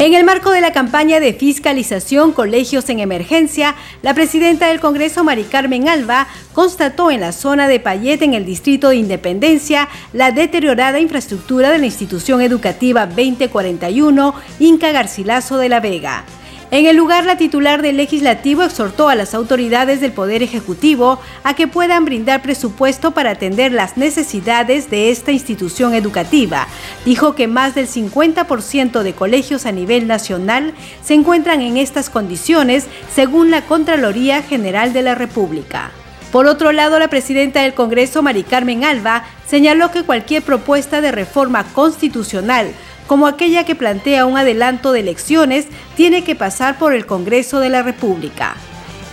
En el marco de la campaña de fiscalización Colegios en Emergencia, la presidenta del Congreso, Mari Carmen Alba, constató en la zona de Payet, en el distrito de Independencia, la deteriorada infraestructura de la institución educativa 2041 Inca Garcilaso de la Vega. En el lugar, la titular del legislativo exhortó a las autoridades del Poder Ejecutivo a que puedan brindar presupuesto para atender las necesidades de esta institución educativa. Dijo que más del 50% de colegios a nivel nacional se encuentran en estas condiciones, según la Contraloría General de la República. Por otro lado, la presidenta del Congreso, Mari Carmen Alba, señaló que cualquier propuesta de reforma constitucional como aquella que plantea un adelanto de elecciones, tiene que pasar por el Congreso de la República.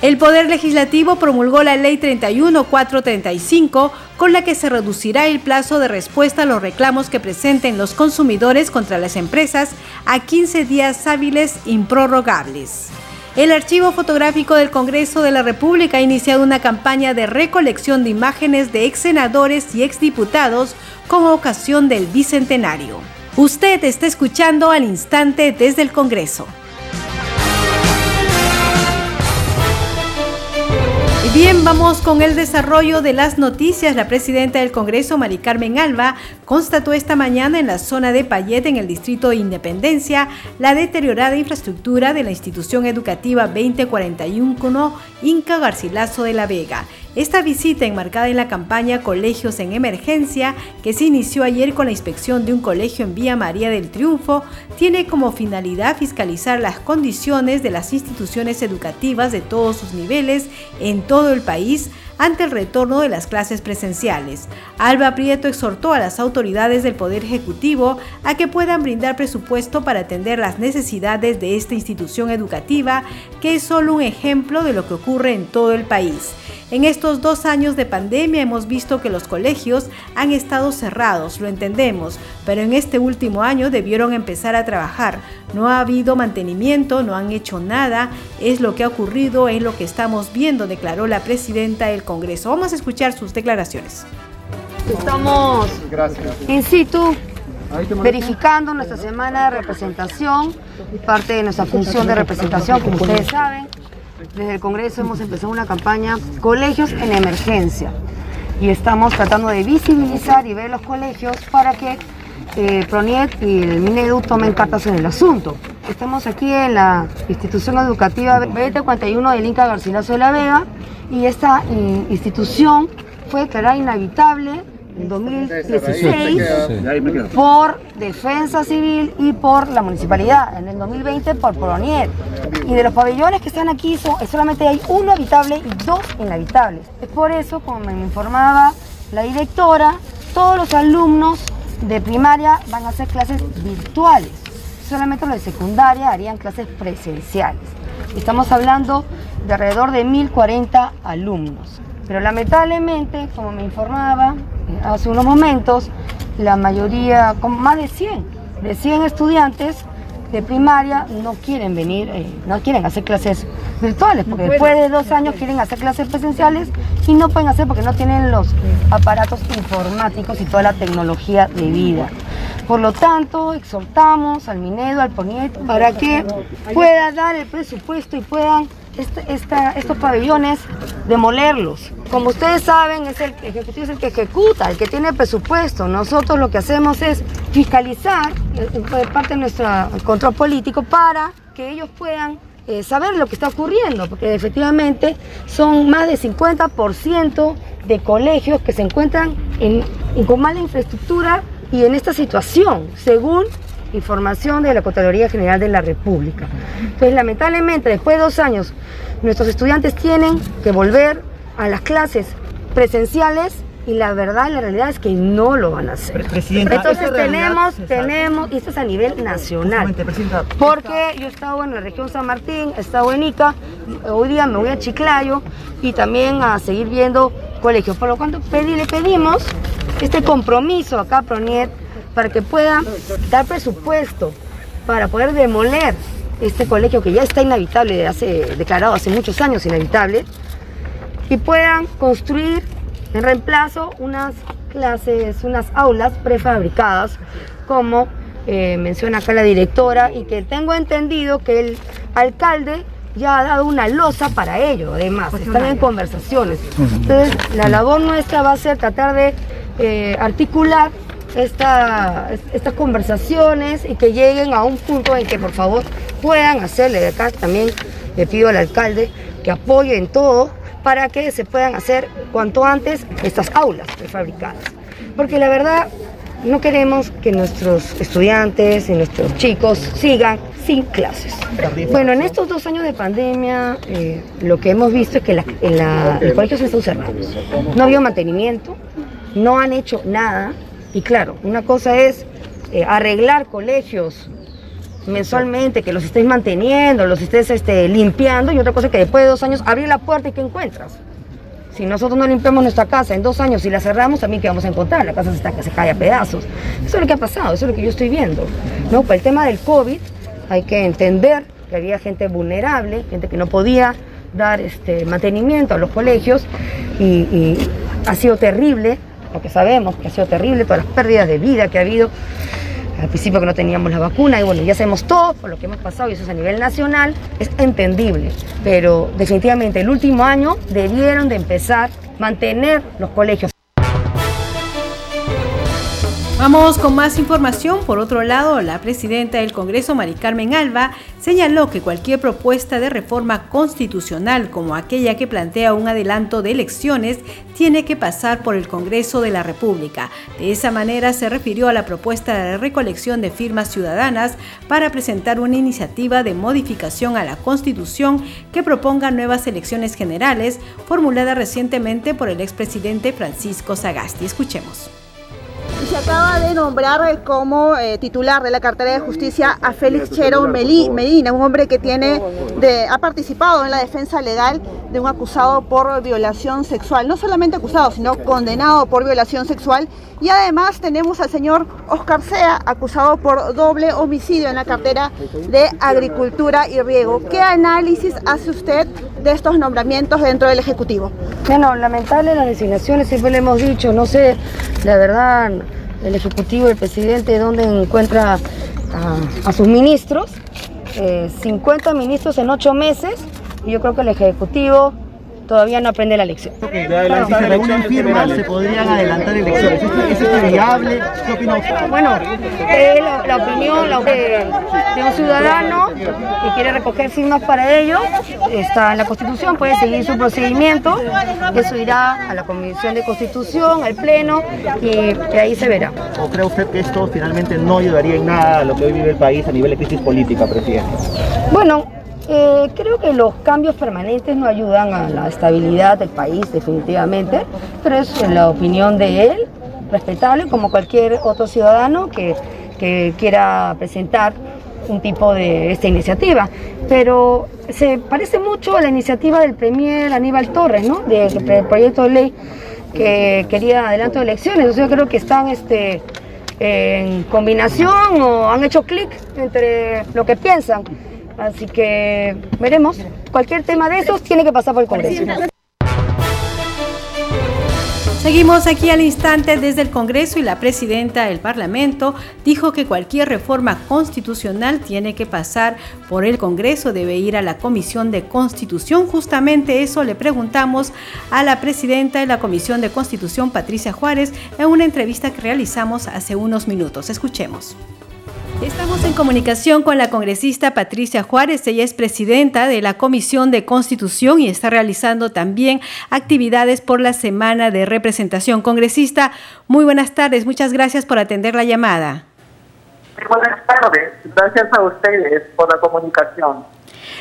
El Poder Legislativo promulgó la Ley 31435, con la que se reducirá el plazo de respuesta a los reclamos que presenten los consumidores contra las empresas a 15 días hábiles improrrogables. El Archivo Fotográfico del Congreso de la República ha iniciado una campaña de recolección de imágenes de ex senadores y exdiputados con ocasión del Bicentenario. Usted está escuchando al instante desde el Congreso. Bien, vamos con el desarrollo de las noticias. La presidenta del Congreso, Mari Carmen Alba, constató esta mañana en la zona de Payet, en el distrito de Independencia, la deteriorada infraestructura de la institución educativa 2041 Inca Garcilaso de la Vega. Esta visita enmarcada en la campaña Colegios en Emergencia, que se inició ayer con la inspección de un colegio en Vía María del Triunfo, tiene como finalidad fiscalizar las condiciones de las instituciones educativas de todos sus niveles en todo el país ante el retorno de las clases presenciales. Alba Prieto exhortó a las autoridades del Poder Ejecutivo a que puedan brindar presupuesto para atender las necesidades de esta institución educativa, que es solo un ejemplo de lo que ocurre en todo el país. En estos dos años de pandemia hemos visto que los colegios han estado cerrados, lo entendemos, pero en este último año debieron empezar a trabajar. No ha habido mantenimiento, no han hecho nada, es lo que ha ocurrido, es lo que estamos viendo, declaró la presidenta del Congreso. Vamos a escuchar sus declaraciones. Estamos in situ verificando nuestra semana de representación, parte de nuestra función de representación, como ustedes saben desde el Congreso hemos empezado una campaña Colegios en Emergencia y estamos tratando de visibilizar y ver los colegios para que eh, Proniet y el Minedu tomen cartas en el asunto. Estamos aquí en la institución educativa 2041 del Inca Garcilaso de la Vega y esta institución fue declarada inhabitable en 2016 por Defensa Civil y por la municipalidad, en el 2020 por Pronier. Y de los pabellones que están aquí solamente hay uno habitable y dos inhabitables. Es por eso, como me informaba la directora, todos los alumnos de primaria van a hacer clases virtuales. Solamente los de secundaria harían clases presenciales. Estamos hablando de alrededor de 1040 alumnos. Pero lamentablemente, como me informaba eh, hace unos momentos, la mayoría, con más de 100, de 100 estudiantes de primaria no quieren venir, eh, no quieren hacer clases virtuales, porque después de dos años quieren hacer clases presenciales y no pueden hacer porque no tienen los aparatos informáticos y toda la tecnología de vida. Por lo tanto, exhortamos al Minedo, al Poniet, para que pueda dar el presupuesto y puedan este, estos pabellones, demolerlos. Como ustedes saben, es el ejecutivo es el que ejecuta, el que tiene presupuesto. Nosotros lo que hacemos es fiscalizar eh, de parte de nuestro control político para que ellos puedan eh, saber lo que está ocurriendo, porque efectivamente son más de 50% de colegios que se encuentran en, con mala infraestructura y en esta situación, según información de la Contraloría General de la República. Entonces, lamentablemente, después de dos años, nuestros estudiantes tienen que volver a las clases presenciales y la verdad, la realidad es que no lo van a hacer. Entonces tenemos, tenemos, y esto es a nivel nacional. Porque yo he estado en la región San Martín, he estado en Ica, hoy día me voy a Chiclayo y también a seguir viendo colegios. Por lo cual le pedimos este compromiso acá, Proniet, para que pueda dar presupuesto para poder demoler este colegio que ya está inhabitable, hace, declarado hace muchos años inhabitable, y puedan construir en reemplazo unas clases, unas aulas prefabricadas, como eh, menciona acá la directora, y que tengo entendido que el alcalde ya ha dado una losa para ello, además, están en conversaciones. Entonces, la labor nuestra va a ser tratar de eh, articular estas conversaciones y que lleguen a un punto en que por favor puedan hacerle de acá también le pido al alcalde que apoye en todo para que se puedan hacer cuanto antes estas aulas prefabricadas. Porque la verdad no queremos que nuestros estudiantes y nuestros chicos sigan sin clases. Bueno, en estos dos años de pandemia eh, lo que hemos visto es que el colegio se está cerrando. No ha habido mantenimiento, no han hecho nada y claro, una cosa es eh, arreglar colegios mensualmente, que los estés manteniendo, los estés este, limpiando, y otra cosa es que después de dos años abrir la puerta y ¿qué encuentras? Si nosotros no limpiamos nuestra casa en dos años y la cerramos, también ¿qué vamos a encontrar? La casa se, está, se cae a pedazos. Eso es lo que ha pasado, eso es lo que yo estoy viendo. ¿no? Para el tema del COVID hay que entender que había gente vulnerable, gente que no podía dar este, mantenimiento a los colegios y ha sido terrible porque sabemos que ha sido terrible, todas las pérdidas de vida que ha habido. Al principio que no teníamos la vacuna y bueno, ya sabemos todo por lo que hemos pasado y eso es a nivel nacional, es entendible, pero definitivamente el último año debieron de empezar a mantener los colegios Con más información. Por otro lado, la presidenta del Congreso, Mari Carmen Alba, señaló que cualquier propuesta de reforma constitucional como aquella que plantea un adelanto de elecciones tiene que pasar por el Congreso de la República. De esa manera se refirió a la propuesta de recolección de firmas ciudadanas para presentar una iniciativa de modificación a la Constitución que proponga nuevas elecciones generales, formulada recientemente por el expresidente Francisco Sagasti. Escuchemos acaba de nombrar como eh, titular de la cartera de justicia a Félix Chero Medina, un hombre que tiene ha participado en la defensa legal de un acusado por violación sexual. No solamente acusado, sino condenado por violación sexual. Y además tenemos al señor Oscar Sea, acusado por doble homicidio en la cartera de Agricultura y Riego. ¿Qué análisis hace usted de estos nombramientos dentro del Ejecutivo? Bueno, lamentable las designaciones, siempre le hemos dicho, no sé, la verdad el Ejecutivo, el presidente, dónde encuentra a, sus ministros. 50 eh, ministros en 8 meses y yo creo que el Ejecutivo todavía no aprende la lección. si se reúnen firmas, se podrían adelantar elecciones. ¿Es esto viable? ¿Qué opina usted? Bueno, es la, opinión de, un ciudadano que quiere recoger firmas para ello. Está en la Constitución, puede seguir su procedimiento. Eso irá a la Comisión de Constitución, al Pleno, y, ahí se verá. ¿O cree usted que esto finalmente no ayudaría en nada a lo que hoy vive el país a nivel de crisis política, presidente? Bueno, eh, creo que los cambios permanentes no ayudan a la estabilidad del país definitivamente, pero es la opinión de él, respetable como cualquier otro ciudadano que, quiera presentar un tipo de esta iniciativa. Pero se parece mucho a la iniciativa del Premier Aníbal Torres, ¿no? Del proyecto de ley que quería adelanto de elecciones. yo creo que están este, en combinación o han hecho clic entre lo que piensan. Así que veremos. Cualquier tema de esos tiene que pasar por el Congreso. Seguimos aquí al instante desde el Congreso y la presidenta del Parlamento dijo que cualquier reforma constitucional tiene que pasar por el Congreso, debe ir a la Comisión de Constitución. Justamente eso le preguntamos a la presidenta de la Comisión de Constitución, Patricia Juárez, en una entrevista que realizamos hace unos minutos. Escuchemos. Estamos en comunicación con la congresista Patricia Juárez. Ella es presidenta de la Comisión de Constitución y está realizando también actividades por la Semana de Representación. Congresista, muy buenas tardes. Muchas gracias por atender la llamada. Muy buenas tardes. Gracias a ustedes por la comunicación.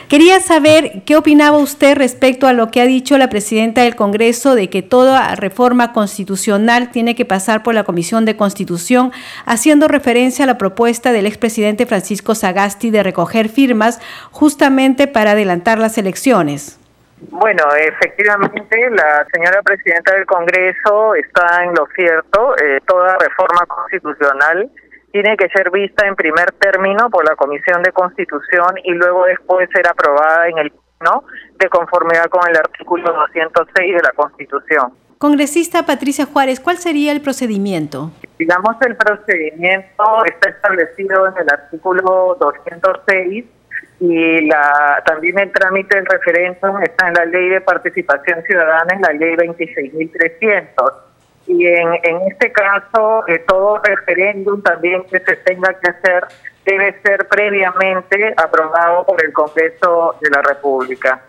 Quería saber qué opinaba usted respecto a lo que ha dicho la presidenta del Congreso de que toda reforma constitucional tiene que pasar por la Comisión de Constitución, haciendo referencia a la propuesta del expresidente Francisco Sagasti de recoger firmas justamente para adelantar las elecciones. Bueno, efectivamente, la señora presidenta del Congreso está en lo cierto. Eh, toda reforma constitucional tiene que ser vista en primer término por la Comisión de Constitución y luego después ser aprobada en el ¿no? de conformidad con el artículo 206 de la Constitución. Congresista Patricia Juárez, ¿cuál sería el procedimiento? Digamos, el procedimiento está establecido en el artículo 206 y la, también el trámite del referéndum está en la Ley de Participación Ciudadana, en la Ley 26.300. Y en, en este caso, eh, todo referéndum también que se tenga que hacer debe ser previamente aprobado por el Congreso de la República.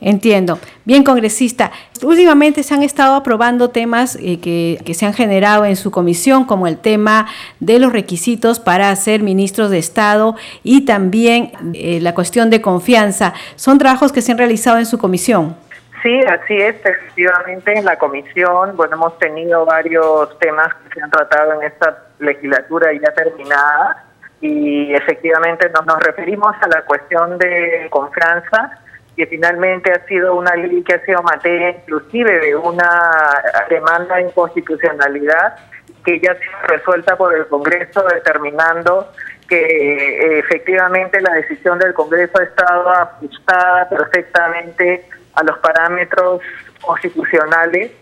Entiendo. Bien, congresista. Últimamente se han estado aprobando temas eh, que, que, se han generado en su comisión, como el tema de los requisitos para ser ministros de Estado y también eh, la cuestión de confianza. ¿Son trabajos que se han realizado en su comisión? Sí, así es. Efectivamente, en la comisión, bueno, hemos tenido varios temas que se han tratado en esta legislatura ya terminada y efectivamente nos, referimos a la cuestión de confianza que finalmente ha sido una ley que ha sido materia inclusive de una demanda de inconstitucionalidad que ya ha sido resuelta por el Congreso determinando que eh, efectivamente la decisión del Congreso ha estado ajustada perfectamente a los parámetros constitucionales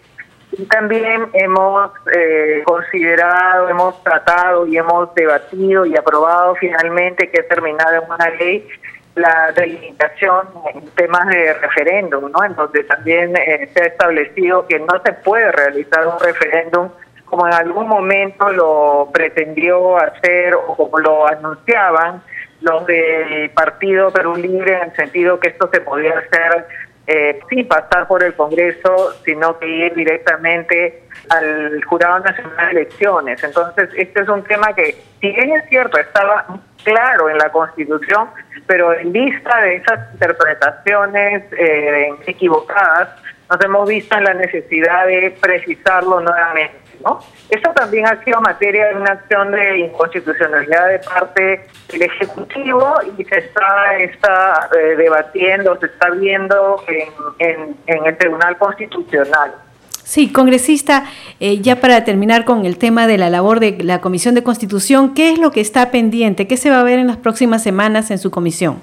y también hemos eh, considerado, hemos tratado y hemos debatido y aprobado finalmente que ha terminado en una ley la delimitación en temas de referéndum, ¿no? En donde también eh, se ha establecido que no se puede realizar un referéndum como en algún momento lo pretendió hacer o como lo anunciaban los del Partido Perú Libre en el sentido que esto se podía hacer eh, sin pasar por el Congreso, sino que ir directamente al Jurado Nacional de Elecciones. Entonces, este es un tema que, si bien es cierto, estaba claro en la Constitución, pero en vista de esas interpretaciones eh, equivocadas, nos hemos visto en la necesidad de precisarlo nuevamente. ¿No? Eso también ha sido materia de una acción de inconstitucionalidad de parte del Ejecutivo y se está, está eh, debatiendo, se está viendo en, en el Tribunal Constitucional. Sí, congresista, eh, ya para terminar con el tema de la labor de la Comisión de Constitución, ¿qué es lo que está pendiente? ¿Qué se va a ver en las próximas semanas en su comisión?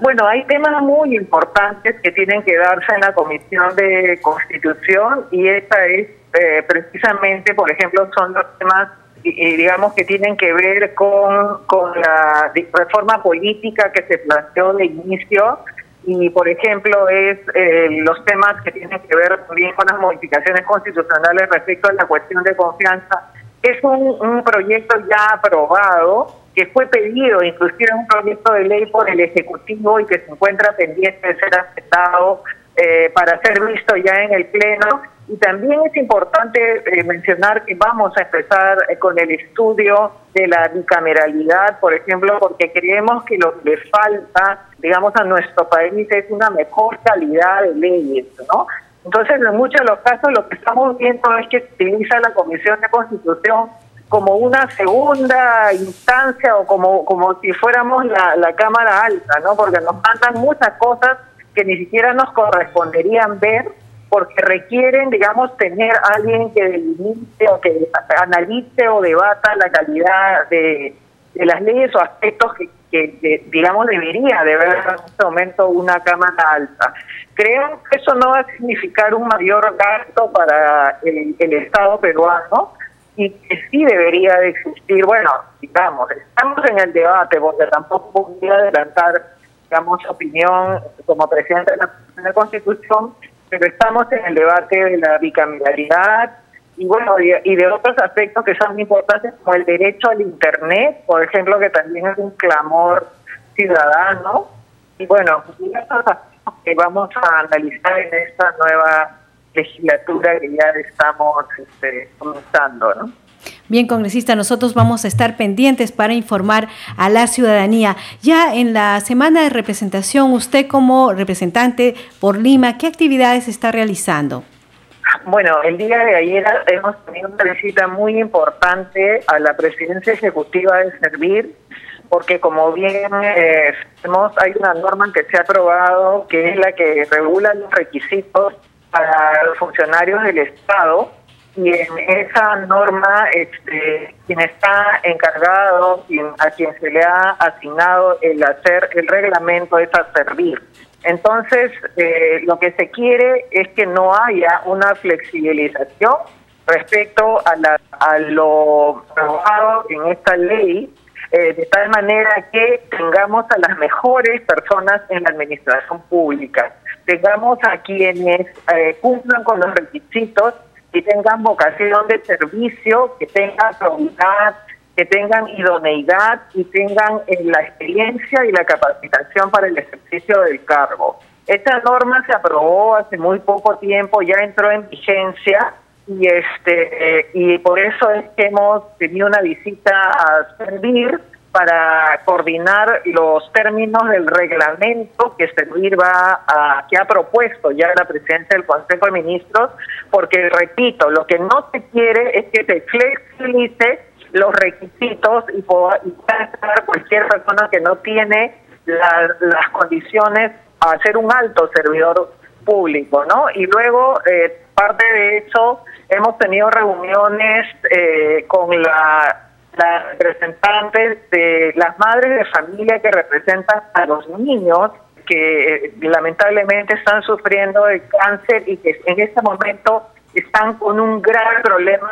Bueno, hay temas muy importantes que tienen que darse en la Comisión de Constitución y esta es eh, precisamente, por ejemplo, son los temas digamos que tienen que ver con, con la reforma política que se planteó de inicio y por ejemplo es eh, los temas que tienen que ver también con las modificaciones constitucionales respecto a la cuestión de confianza. Es un, un proyecto ya aprobado que fue pedido, inclusive un proyecto de ley por el Ejecutivo y que se encuentra pendiente de ser aceptado eh, para ser visto ya en el Pleno. Y también es importante eh, mencionar que vamos a empezar eh, con el estudio de la bicameralidad, por ejemplo, porque creemos que lo que le falta, digamos, a nuestro país es una mejor calidad de leyes, ¿no? Entonces, en muchos de los casos lo que estamos viendo es que utiliza la Comisión de Constitución como una segunda instancia o como, como si fuéramos la, la Cámara Alta, ¿no? Porque nos mandan muchas cosas que ni siquiera nos corresponderían ver porque requieren, digamos, tener alguien que delimite o que analice o debata la calidad de, las leyes o aspectos que, digamos, debería de haber en este momento una Cámara Alta. Creo que eso no va a significar un mayor gasto para el, Estado peruano y que sí debería de existir, bueno, digamos, estamos en el debate porque tampoco podría adelantar opinión como presidente de la, Constitución, pero estamos en el debate de la bicameralidad y bueno, y, de otros aspectos que son importantes como el derecho al Internet, por ejemplo, que también es un clamor ciudadano. Y bueno, aspectos que vamos a analizar en esta nueva legislatura que ya estamos este, comenzando, ¿no? Bien, congresista, nosotros vamos a estar pendientes para informar a la ciudadanía. Ya en la semana de representación, usted como representante por Lima, ¿qué actividades está realizando? Bueno, el día de ayer hemos tenido una visita muy importante a la presidencia ejecutiva de Servir, porque como bien eh, hay una norma que se ha aprobado que es la que regula los requisitos para los funcionarios del Estado y en esa norma este, quien está encargado, a quien se le ha asignado el hacer el reglamento es a servir. Entonces, eh, lo que se quiere es que no haya una flexibilización respecto a, la, a lo aprobado en esta ley, eh, de tal manera que tengamos a las mejores personas en la administración pública, tengamos a quienes eh, cumplan con los requisitos que tengan vocación de servicio, que tengan probidad, que tengan idoneidad y tengan eh, la experiencia y la capacitación para el ejercicio del cargo. Esta norma se aprobó hace muy poco tiempo, ya entró en vigencia y este eh, y por eso es que hemos tenido una visita a servir para coordinar los términos del reglamento que Servir va a, que ha propuesto ya la presidencia del Consejo de Ministros, porque repito, lo que no se quiere es que se flexibilice los requisitos y pueda entrar cualquier persona que no tiene las condiciones a ser un alto servidor público, ¿no? Y luego, eh, parte de eso, hemos tenido reuniones eh, con la las representantes de las madres de familia que representan a los niños que eh, lamentablemente están sufriendo de cáncer y que en este momento están con un gran problema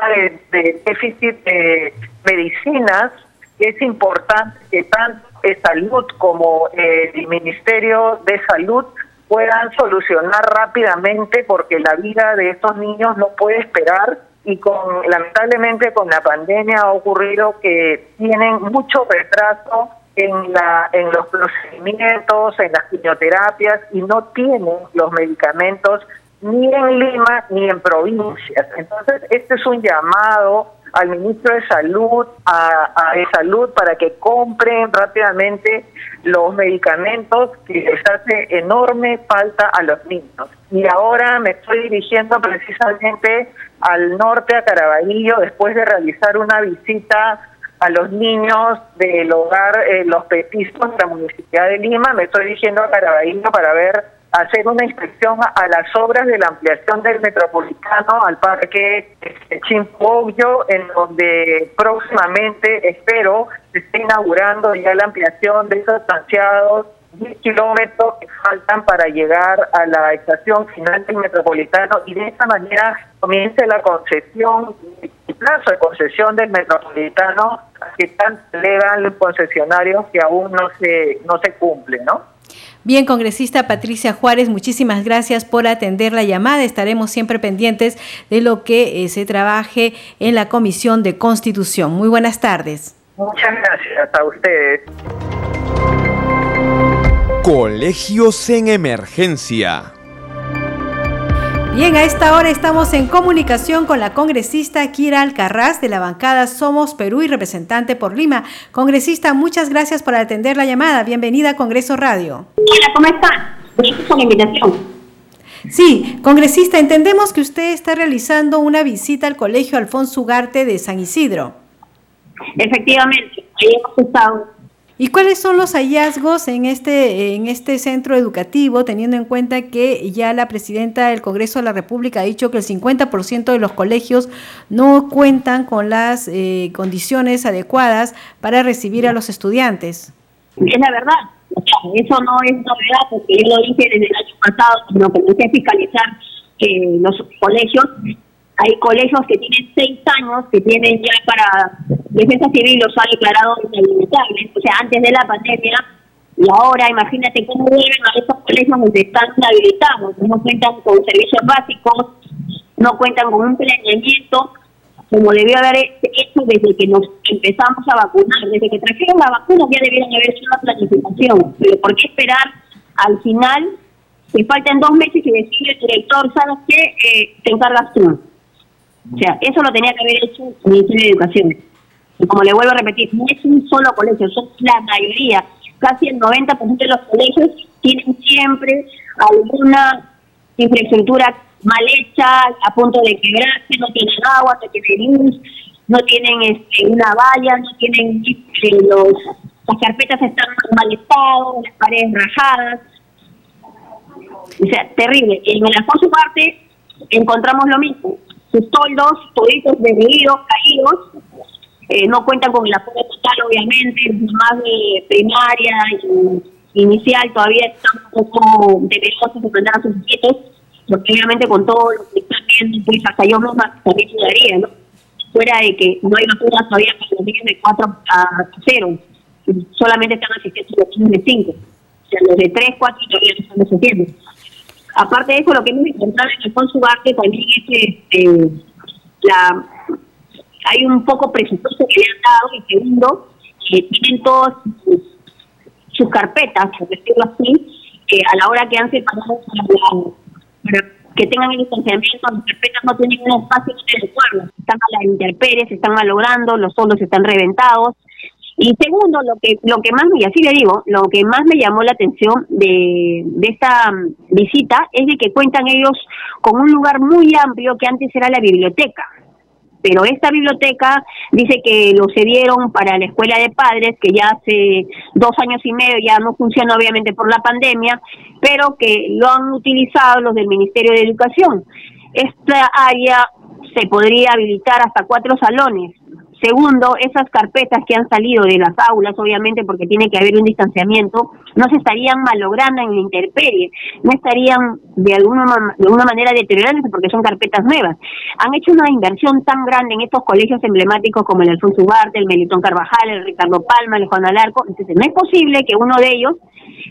de, déficit de medicinas. Es importante que tanto salud como el Ministerio de Salud puedan solucionar rápidamente porque la vida de estos niños no puede esperar y con lamentablemente con la pandemia ha ocurrido que tienen mucho retraso en la en los procedimientos, en las quimioterapias y no tienen los medicamentos ni en Lima ni en provincias. Entonces, este es un llamado al ministro de Salud, a, de Salud, para que compren rápidamente los medicamentos que les hace enorme falta a los niños. Y ahora me estoy dirigiendo precisamente al norte, a Caraballo, después de realizar una visita a los niños del hogar eh, Los Petiscos de la Municipalidad de Lima. Me estoy dirigiendo a Caraballo para ver, hacer una inspección a, las obras de la ampliación del metropolitano al parque este, Chimpollo, en donde próximamente espero se esté inaugurando ya la ampliación de esos ansiados 10 kilómetros que faltan para llegar a la estación final del metropolitano y de esa manera comience la concesión, el plazo de concesión del metropolitano que tanto elevan los concesionarios que aún no se, no se cumple, ¿no? Bien, congresista Patricia Juárez, muchísimas gracias por atender la llamada. Estaremos siempre pendientes de lo que eh, se trabaje en la Comisión de Constitución. Muy buenas tardes. Muchas gracias a ustedes. Colegios en Emergencia. Bien, a esta hora estamos en comunicación con la congresista Kira Alcarraz de la bancada Somos Perú y representante por Lima. Congresista, muchas gracias por atender la llamada. Bienvenida a Congreso Radio. Hola, ¿cómo está? Gracias por la invitación. Sí, congresista, entendemos que usted está realizando una visita al Colegio Alfonso Ugarte de San Isidro. Efectivamente, ahí hemos estado ¿Y cuáles son los hallazgos en este, en este centro educativo, teniendo en cuenta que ya la presidenta del Congreso de la República ha dicho que el 50% de los colegios no cuentan con las eh, condiciones adecuadas para recibir a los estudiantes? Es la verdad. eso no es novedad, porque yo lo dije desde el año pasado, sino que empecé a fiscalizar que los colegios hay colegios que tienen seis años, que tienen ya para defensa civil los ha declarado inhabilitables, o sea, antes de la pandemia, y ahora imagínate cómo vuelven a esos colegios donde están inhabilitados, no cuentan con servicios básicos, no cuentan con un planeamiento, como debió haber hecho desde que nos empezamos a vacunar, desde que trajeron la vacuna ya debieron haber hecho una planificación, pero ¿por qué esperar al final? Si faltan dos meses y decir el director, ¿sabes qué? Eh, te encargas tú O sea, eso lo tenía que haber hecho el Ministerio de Educación. Y como le vuelvo a repetir, no es un solo colegio, son la mayoría, casi el 90% de los colegios tienen siempre alguna infraestructura mal hecha, a punto de quebrarse, no tienen agua, no tienen luz, no tienen este, una valla, no tienen este, los, las carpetas están mal estado, las paredes rajadas. O sea, terrible. En el Alfonso parte encontramos lo mismo. Sus toldos, toditos derribidos, caídos, eh, no cuentan con el apoyo total, obviamente, más de primaria y inicial todavía están un poco temerosos de mandar a sus nietos, porque obviamente con todo lo que están viendo, pues hasta yo misma también ayudaría, ¿no? fuera de que no hay vacunas todavía para los niños de 4 a 0, solamente están asistiendo los niños de 5. O sea, los de 3, 4 todavía no están asistiendo. Aparte de eso, lo que hemos encontrado en el Consubarte también es que este, la, hay un poco presupuesto que le han dado y segundo, que tienen todas sus, carpetas, por decirlo así, que a la hora que han separado para, que tengan el distanciamiento, las carpetas no tienen un espacio adecuado, están a la intemperie, se están malogrando, los solos están reventados. Y segundo, lo que lo que más, y así le digo, lo que más me llamó la atención de, de esta mm, visita es de que cuentan ellos con un lugar muy amplio que antes era la biblioteca pero esta biblioteca dice que lo cedieron para la escuela de padres, que ya hace dos años y medio ya no funciona obviamente por la pandemia, pero que lo han utilizado los del Ministerio de Educación. Esta área se podría habilitar hasta cuatro salones, Segundo, esas carpetas que han salido de las aulas, obviamente porque tiene que haber un distanciamiento, no se estarían malogrando en la intemperie, no estarían de alguna, de alguna manera deteriorándose porque son carpetas nuevas. Han hecho una inversión tan grande en estos colegios emblemáticos como el Alfonso Ugarte, el Melitón Carvajal, el Ricardo Palma, el Juan Alarco, entonces no es posible que uno de ellos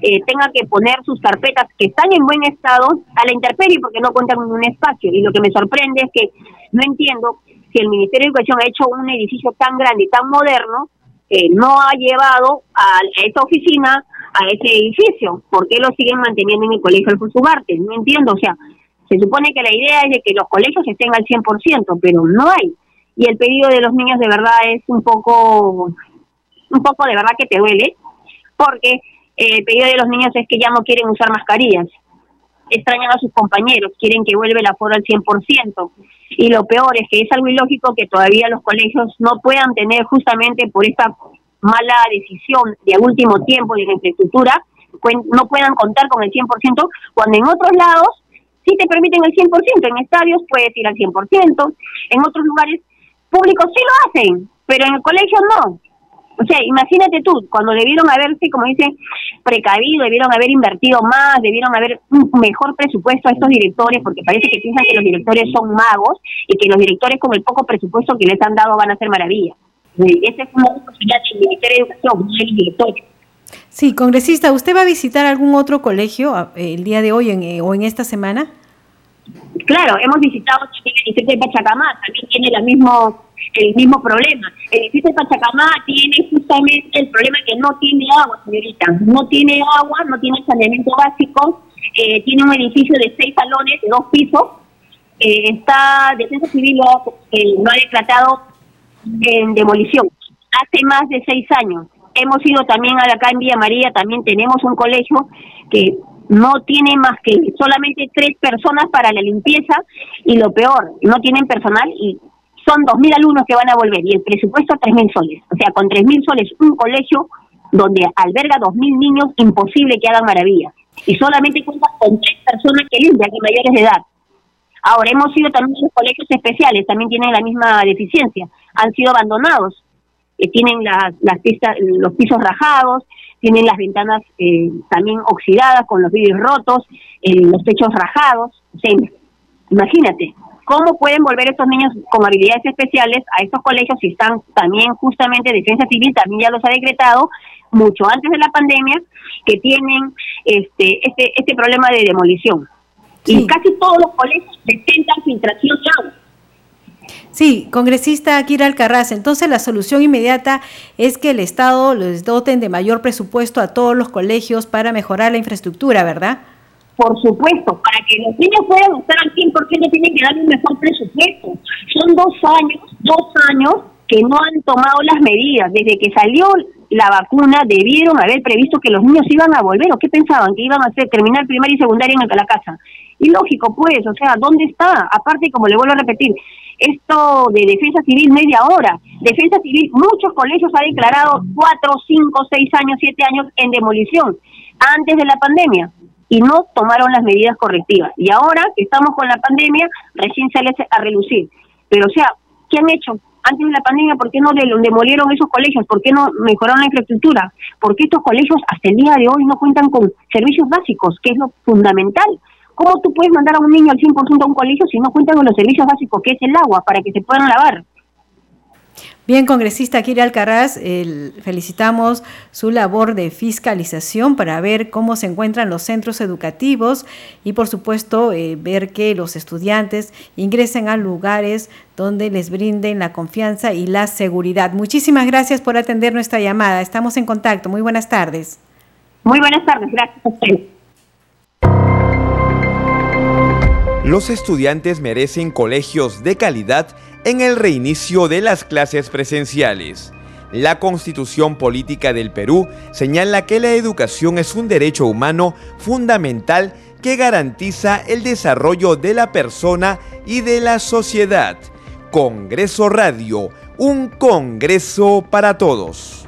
eh, tenga que poner sus carpetas que están en buen estado a la intemperie porque no cuentan con un espacio. Y lo que me sorprende es que no entiendo si el Ministerio de Educación ha hecho un edificio tan grande y tan moderno, eh, no ha llevado a esta oficina a ese edificio. ¿Por qué lo siguen manteniendo en el Colegio Alfonso Ugarte? No entiendo, o sea, se supone que la idea es de que los colegios estén al 100%, pero no hay. Y el pedido de los niños de verdad es un poco, un poco de verdad que te duele, porque eh, el pedido de los niños es que ya no quieren usar mascarillas extrañan a sus compañeros, quieren que vuelva el aforo al 100%. Y lo peor es que es algo ilógico que todavía los colegios no puedan tener justamente por esta mala decisión de último tiempo de la infraestructura, no puedan contar con el 100%, cuando en otros lados sí te permiten el 100%, en estadios puedes ir al 100%, en otros lugares públicos sí lo hacen, pero en el colegio no. O sea, imagínate tú, cuando debieron haberse, como dicen, precavido, debieron haber invertido más, debieron haber un mejor presupuesto a estos directores, porque parece que piensan que los directores son magos y que los directores con el poco presupuesto que les han dado van a hacer maravilla. Ese es responsabilidad del Ministerio de Educación, del director. Sí, congresista, ¿usted va a visitar algún otro colegio ah, el día de hoy eh, o en esta semana? Claro, hemos visitado el distrito de Pachacamá, también tiene el mismo, el mismo problema. El distrito de Pachacamá tiene justamente el problema que no tiene agua, señorita. No tiene agua, no tiene saneamiento básico, eh, tiene un edificio de seis salones, de dos pisos. Eh, está Defensa Civil lo, eh, ha declarado en demolición hace más de seis años. Hemos ido también acá en Villa María, también tenemos un colegio que no tiene más que solamente tres personas para la limpieza y lo peor, no tienen personal y son dos mil alumnos que van a volver y el presupuesto tres mil soles. O sea, con tres mil soles un colegio donde alberga dos mil niños, imposible que hagan maravillas. Y solamente cuenta con tres personas que limpian y mayores de edad. Ahora, hemos ido también los colegios especiales, también tienen la misma deficiencia. Han sido abandonados, eh, tienen las, las pistas, los pisos rajados, tienen las ventanas eh, también oxidadas con los vidrios rotos, eh, los techos rajados. imagínate, ¿cómo pueden volver estos niños con habilidades especiales a estos colegios si están también justamente Defensa Civil, también ya los ha decretado mucho antes de la pandemia, que tienen este este este problema de demolición. Y casi todos los colegios presentan filtración. Sí, congresista Kira Alcarraz, entonces la solución inmediata es que el Estado les doten de mayor presupuesto a todos los colegios para mejorar la infraestructura, ¿verdad? por supuesto, para que los niños puedan estar al 100% tienen que darle un mejor presupuesto. Son dos años, dos años que no han tomado las medidas. Desde que salió la vacuna debieron haber previsto que los niños iban a volver, o qué pensaban, que iban a hacer terminar primaria y secundaria en la casa. Y lógico, pues, o sea, ¿dónde está? Aparte, como le vuelvo a repetir, esto de defensa civil media hora. Defensa civil, muchos colegios han declarado cuatro, cinco, seis años, siete años en demolición antes de la pandemia y no tomaron las medidas correctivas. Y ahora que estamos con la pandemia, recién sale a relucir. Pero, o sea, ¿qué han hecho? Antes de la pandemia, ¿por qué no demolieron esos colegios? ¿Por qué no mejoraron la infraestructura? ¿Por qué estos colegios hasta el día de hoy no cuentan con servicios básicos, que es lo fundamental? ¿Cómo tú puedes mandar a un niño al 100% a un colegio si no cuentan con los servicios básicos, que es el agua, para que se puedan lavar? Bien, congresista Kiri Alcaraz, felicitamos su labor de fiscalización para ver cómo se encuentran los centros educativos y, por supuesto, eh, ver que los estudiantes ingresen a lugares donde les brinden la confianza y la seguridad. Muchísimas gracias por atender nuestra llamada. Estamos en contacto. Muy buenas tardes. Muy buenas tardes. Gracias a usted. Los estudiantes merecen colegios de calidad en el reinicio de las clases presenciales. La Constitución Política del Perú señala que la educación es un derecho humano fundamental que garantiza el desarrollo de la persona y de la sociedad. Congreso Radio, un Congreso para todos.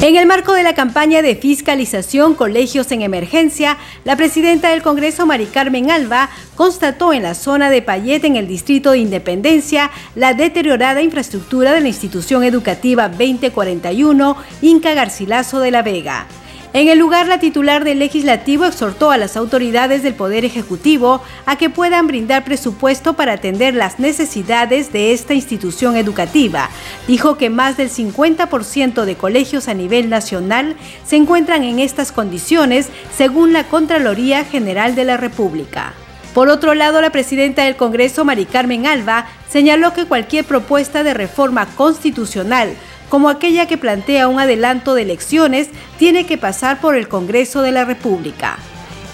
En el marco de la campaña de fiscalización Colegios en Emergencia, la presidenta del Congreso, Mari Carmen Alba, constató en la zona de Payet, en el distrito de Independencia, la deteriorada infraestructura de la institución educativa 2041 Inca Garcilaso de la Vega. En el lugar, la titular del legislativo exhortó a las autoridades del Poder Ejecutivo a que puedan brindar presupuesto para atender las necesidades de esta institución educativa. Dijo que más del 50% de colegios a nivel nacional se encuentran en estas condiciones, según la Contraloría General de la República. Por otro lado, la presidenta del Congreso, Mari Carmen Alba, señaló que cualquier propuesta de reforma constitucional como aquella que plantea un adelanto de elecciones, tiene que pasar por el Congreso de la República.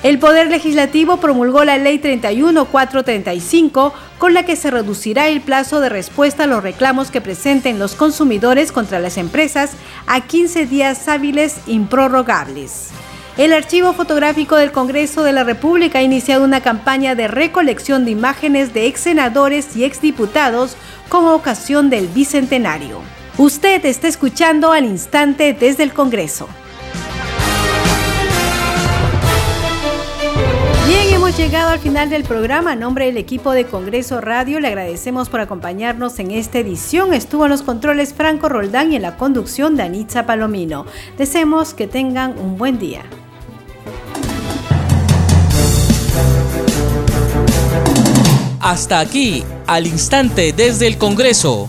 El Poder Legislativo promulgó la Ley 31435, con la que se reducirá el plazo de respuesta a los reclamos que presenten los consumidores contra las empresas a 15 días hábiles improrrogables. El Archivo Fotográfico del Congreso de la República ha iniciado una campaña de recolección de imágenes de ex senadores y exdiputados con ocasión del Bicentenario. Usted está escuchando al instante desde el Congreso. Bien, hemos llegado al final del programa. A nombre del equipo de Congreso Radio, le agradecemos por acompañarnos en esta edición. Estuvo en los controles Franco Roldán y en la conducción Danitza Palomino. Deseamos que tengan un buen día. Hasta aquí, al instante desde el Congreso